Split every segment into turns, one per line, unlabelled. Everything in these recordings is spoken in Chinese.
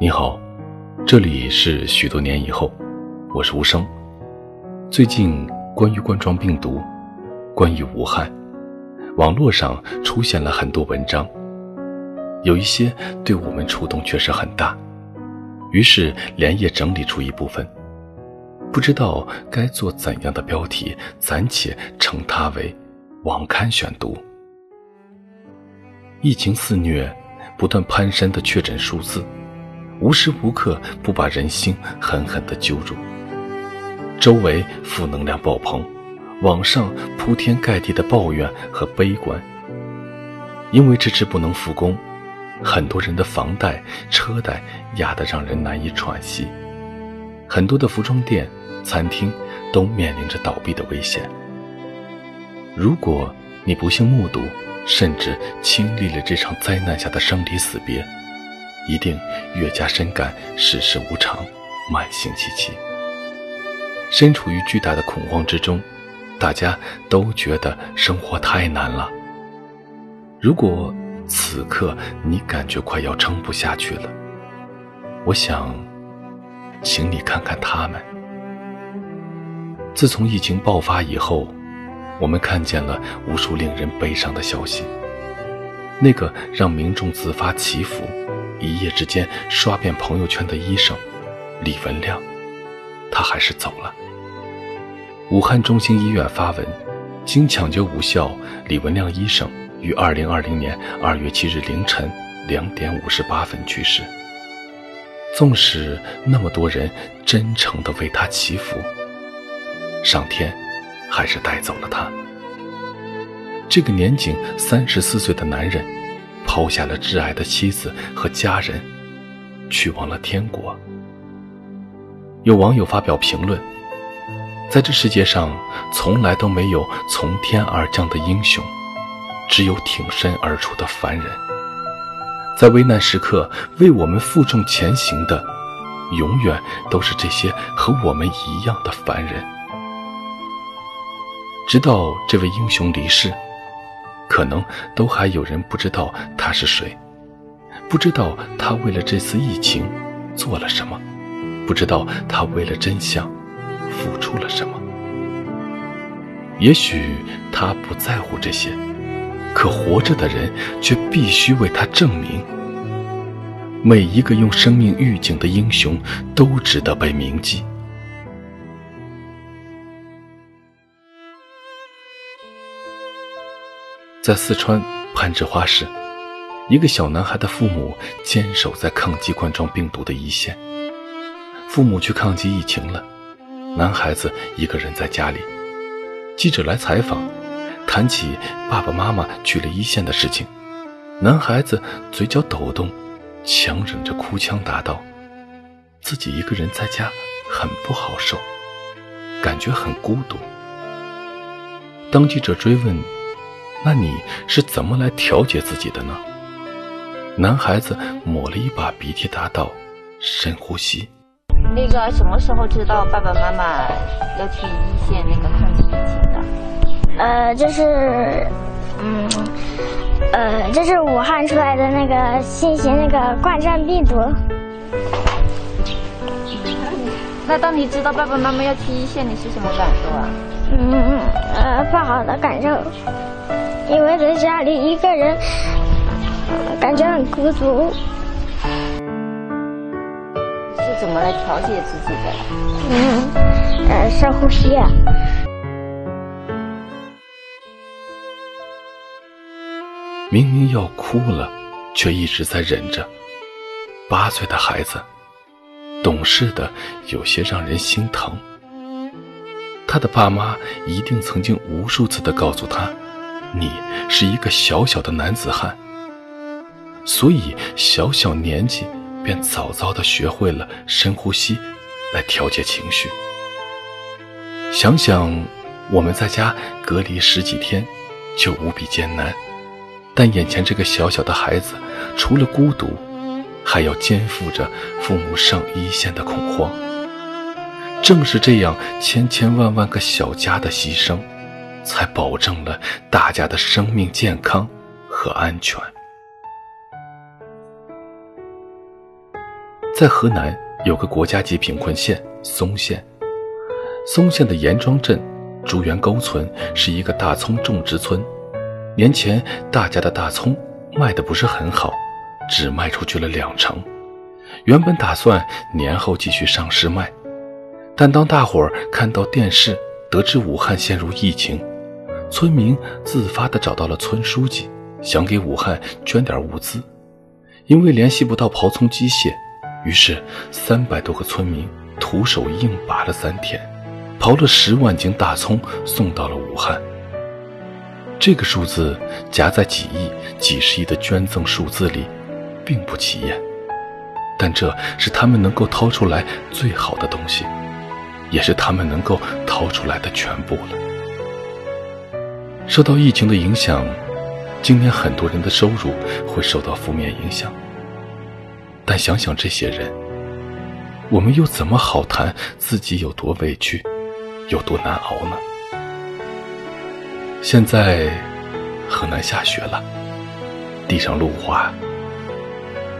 你好，这里是许多年以后，我是无声。最近关于冠状病毒，关于武汉，网络上出现了很多文章，有一些对我们触动确实很大，于是连夜整理出一部分，不知道该做怎样的标题，暂且称它为网刊选读。疫情肆虐，不断攀升的确诊数字。无时无刻不把人心狠狠地揪住，周围负能量爆棚，网上铺天盖地的抱怨和悲观。因为迟迟不能复工，很多人的房贷、车贷压得让人难以喘息，很多的服装店、餐厅都面临着倒闭的危险。如果你不幸目睹，甚至经历了这场灾难下的生离死别，一定越加深感世事无常，慢性戚戚。身处于巨大的恐慌之中，大家都觉得生活太难了。如果此刻你感觉快要撑不下去了，我想，请你看看他们。自从疫情爆发以后，我们看见了无数令人悲伤的消息。那个让民众自发祈福。一夜之间刷遍朋友圈的医生李文亮，他还是走了。武汉中心医院发文，经抢救无效，李文亮医生于二零二零年二月七日凌晨两点五十八分去世。纵使那么多人真诚地为他祈福，上天还是带走了他。这个年仅三十四岁的男人。抛下了挚爱的妻子和家人，去往了天国。有网友发表评论：“在这世界上，从来都没有从天而降的英雄，只有挺身而出的凡人。在危难时刻为我们负重前行的，永远都是这些和我们一样的凡人。”直到这位英雄离世。可能都还有人不知道他是谁，不知道他为了这次疫情做了什么，不知道他为了真相付出了什么。也许他不在乎这些，可活着的人却必须为他证明。每一个用生命预警的英雄都值得被铭记。在四川攀枝花市，一个小男孩的父母坚守在抗击冠状病毒的一线。父母去抗击疫情了，男孩子一个人在家里。记者来采访，谈起爸爸妈妈去了一线的事情，男孩子嘴角抖动，强忍着哭腔答道：“自己一个人在家很不好受，感觉很孤独。”当记者追问。那你是怎么来调节自己的呢？男孩子抹了一把鼻涕，答道：“深呼吸。”
那个什么时候知道爸爸妈妈要去一线那个抗击疫情的？
呃，就是，嗯，呃，这是武汉出来的那个新型那个冠状病毒。
那当你知道爸爸妈妈要去一线，你是什么感受啊？
嗯，呃，不好的感受。因为在家里一个人，感觉很孤独。
是怎么来调节自己的？
嗯，呃，深呼吸。
明明要哭了，却一直在忍着。八岁的孩子，懂事的有些让人心疼。他的爸妈一定曾经无数次的告诉他。你是一个小小的男子汉，所以小小年纪便早早的学会了深呼吸，来调节情绪。想想我们在家隔离十几天，就无比艰难，但眼前这个小小的孩子，除了孤独，还要肩负着父母上一线的恐慌。正是这样千千万万个小家的牺牲。才保证了大家的生命健康和安全。在河南有个国家级贫困县嵩县，嵩县的严庄镇竹园沟村是一个大葱种植村。年前大家的大葱卖的不是很好，只卖出去了两成。原本打算年后继续上市卖，但当大伙儿看到电视，得知武汉陷入疫情，村民自发地找到了村书记，想给武汉捐点物资。因为联系不到刨葱机械，于是三百多个村民徒手硬拔了三天，刨了十万斤大葱送到了武汉。这个数字夹在几亿、几十亿的捐赠数字里，并不起眼，但这是他们能够掏出来最好的东西，也是他们能够掏出来的全部了。受到疫情的影响。今年很多人的收入会受到负面影响，但想想这些人，我们又怎么好谈自己有多委屈，有多难熬呢？现在河南下雪了，地上路滑，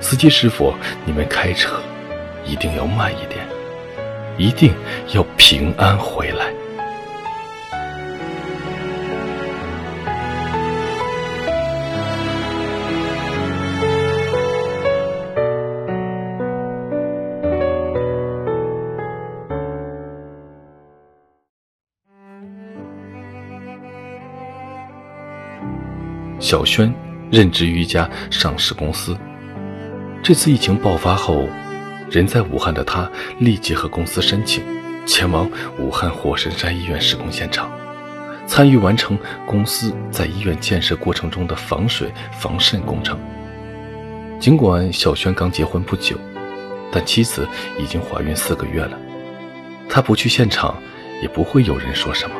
司机师傅，你们开车一定要慢一点，一定要平安回来。小轩任职于一家上市公司。这次疫情爆发后，人在武汉的他立即和公司申请，前往武汉火神山医院施工现场，参与完成公司在医院建设过程中的防水防渗工程。尽管小轩刚结婚不久，但妻子已经怀孕四个月了，他不去现场，也不会有人说什么。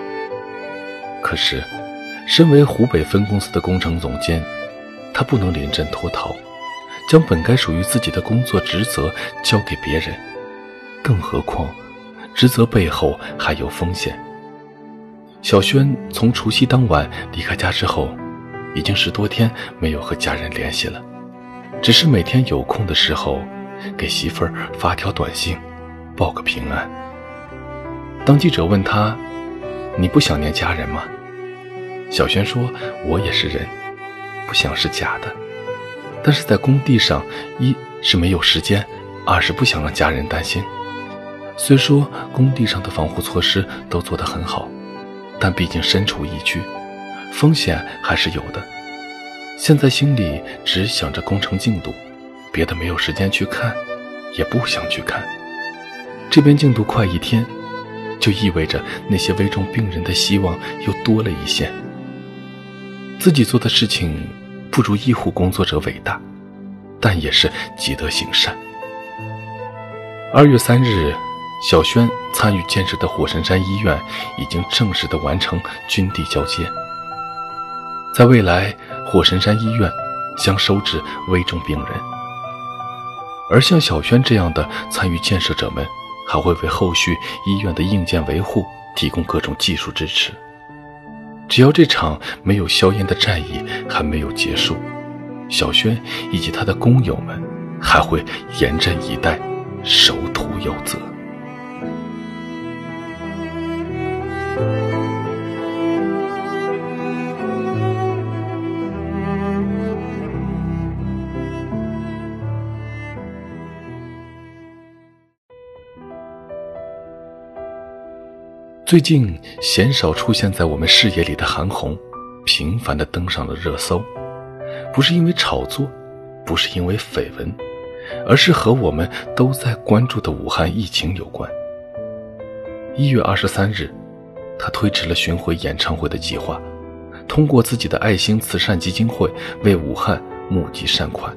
可是。身为湖北分公司的工程总监，他不能临阵脱逃，将本该属于自己的工作职责交给别人。更何况，职责背后还有风险。小轩从除夕当晚离开家之后，已经十多天没有和家人联系了，只是每天有空的时候，给媳妇儿发条短信，报个平安。当记者问他：“你不想念家人吗？”小轩说：“我也是人，不想是假的。但是在工地上，一是没有时间，二是不想让家人担心。虽说工地上的防护措施都做得很好，但毕竟身处疫区，风险还是有的。现在心里只想着工程进度，别的没有时间去看，也不想去看。这边进度快一天，就意味着那些危重病人的希望又多了一线。”自己做的事情不如医护工作者伟大，但也是积德行善。二月三日，小轩参与建设的火神山医院已经正式的完成军地交接。在未来，火神山医院将收治危重病人，而像小轩这样的参与建设者们，还会为后续医院的硬件维护提供各种技术支持。只要这场没有硝烟的战役还没有结束，小轩以及他的工友们还会严阵以待，守最近鲜少出现在我们视野里的韩红，频繁地登上了热搜，不是因为炒作，不是因为绯闻，而是和我们都在关注的武汉疫情有关。一月二十三日，他推迟了巡回演唱会的计划，通过自己的爱心慈善基金会为武汉募集善款。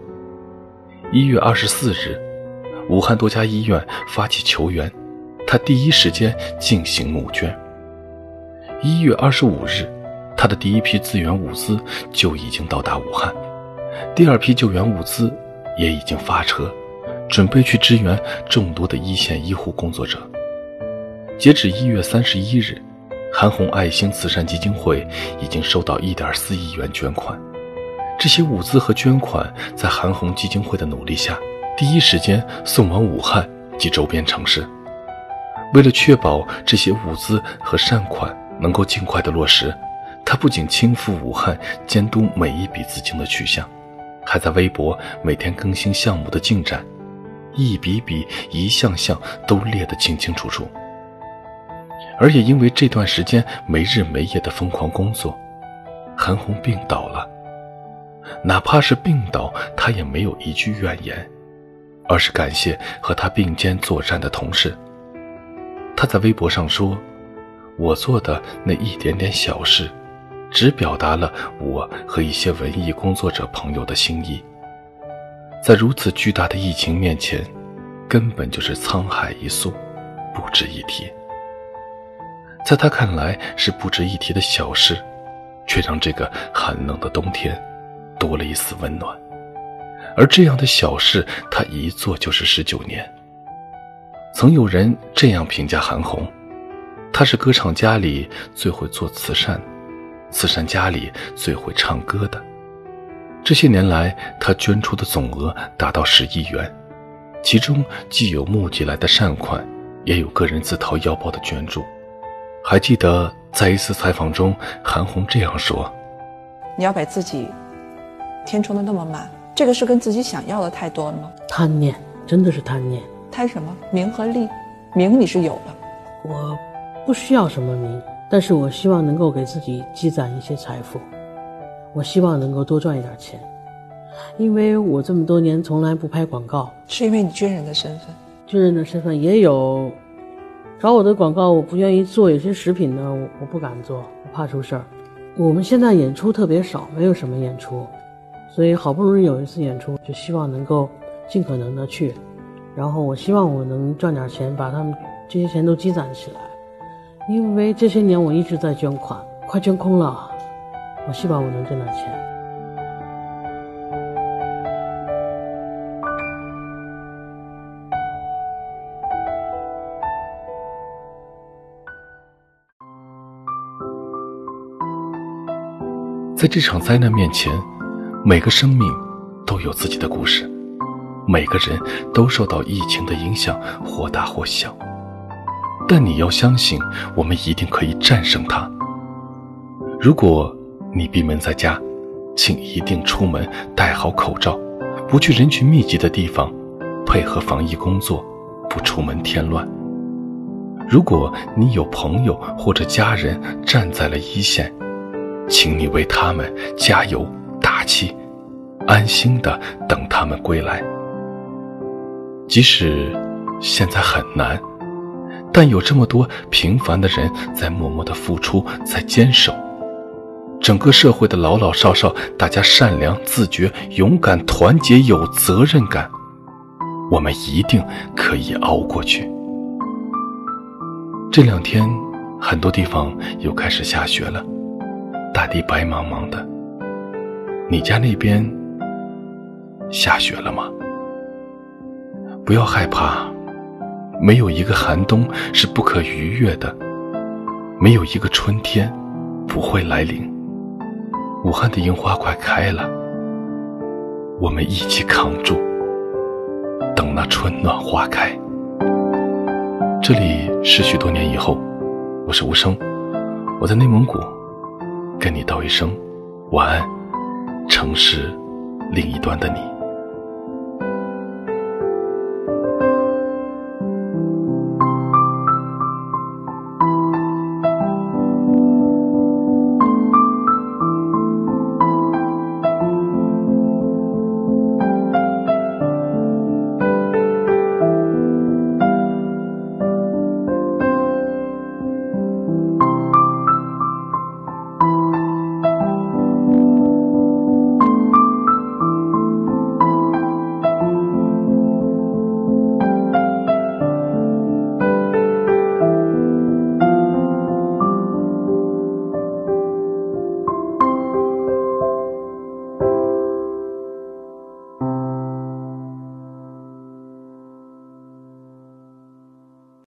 一月二十四日，武汉多家医院发起求援。他第一时间进行募捐。一月二十五日，他的第一批资源物资就已经到达武汉，第二批救援物资也已经发车，准备去支援众多的一线医护工作者。截止一月三十一日，韩红爱心慈善基金会已经收到一点四亿元捐款，这些物资和捐款在韩红基金会的努力下，第一时间送往武汉及周边城市。为了确保这些物资和善款能够尽快的落实，他不仅亲赴武汉监督每一笔资金的去向，还在微博每天更新项目的进展，一笔笔、一项项都列得清清楚楚。而也因为这段时间没日没夜的疯狂工作，韩红病倒了。哪怕是病倒，他也没有一句怨言，而是感谢和他并肩作战的同事。他在微博上说：“我做的那一点点小事，只表达了我和一些文艺工作者朋友的心意。在如此巨大的疫情面前，根本就是沧海一粟，不值一提。在他看来是不值一提的小事，却让这个寒冷的冬天多了一丝温暖。而这样的小事，他一做就是十九年。”曾有人这样评价韩红：“她是歌唱家里最会做慈善，慈善家里最会唱歌的。这些年来，她捐出的总额达到十亿元，其中既有募集来的善款，也有个人自掏腰包的捐助。”还记得在一次采访中，韩红这样说：“
你要把自己填充的那么满，这个是跟自己想要的太多了吗？
贪念，真的是贪念。”
贪什么名和利？名你是有的，
我不需要什么名，但是我希望能够给自己积攒一些财富，我希望能够多赚一点钱，因为我这么多年从来不拍广告，
是因为你军人的身份，
军人的身份也有，找我的广告我不愿意做，有些食品呢我我不敢做，我怕出事儿。我们现在演出特别少，没有什么演出，所以好不容易有一次演出，就希望能够尽可能的去。然后我希望我能赚点钱，把他们这些钱都积攒起来，因为这些年我一直在捐款，快捐空了。我希望我能挣点钱。
在这场灾难面前，每个生命都有自己的故事。每个人都受到疫情的影响，或大或小。但你要相信，我们一定可以战胜它。如果你闭门在家，请一定出门戴好口罩，不去人群密集的地方，配合防疫工作，不出门添乱。如果你有朋友或者家人站在了一线，请你为他们加油打气，安心的等他们归来。即使现在很难，但有这么多平凡的人在默默的付出，在坚守。整个社会的老老少少，大家善良、自觉、勇敢、团结、有责任感，我们一定可以熬过去。这两天，很多地方又开始下雪了，大地白茫茫的。你家那边下雪了吗？不要害怕，没有一个寒冬是不可逾越的，没有一个春天不会来临。武汉的樱花快开了，我们一起扛住，等那春暖花开。这里是许多年以后，我是无声，我在内蒙古，跟你道一声晚安，城市另一端的你。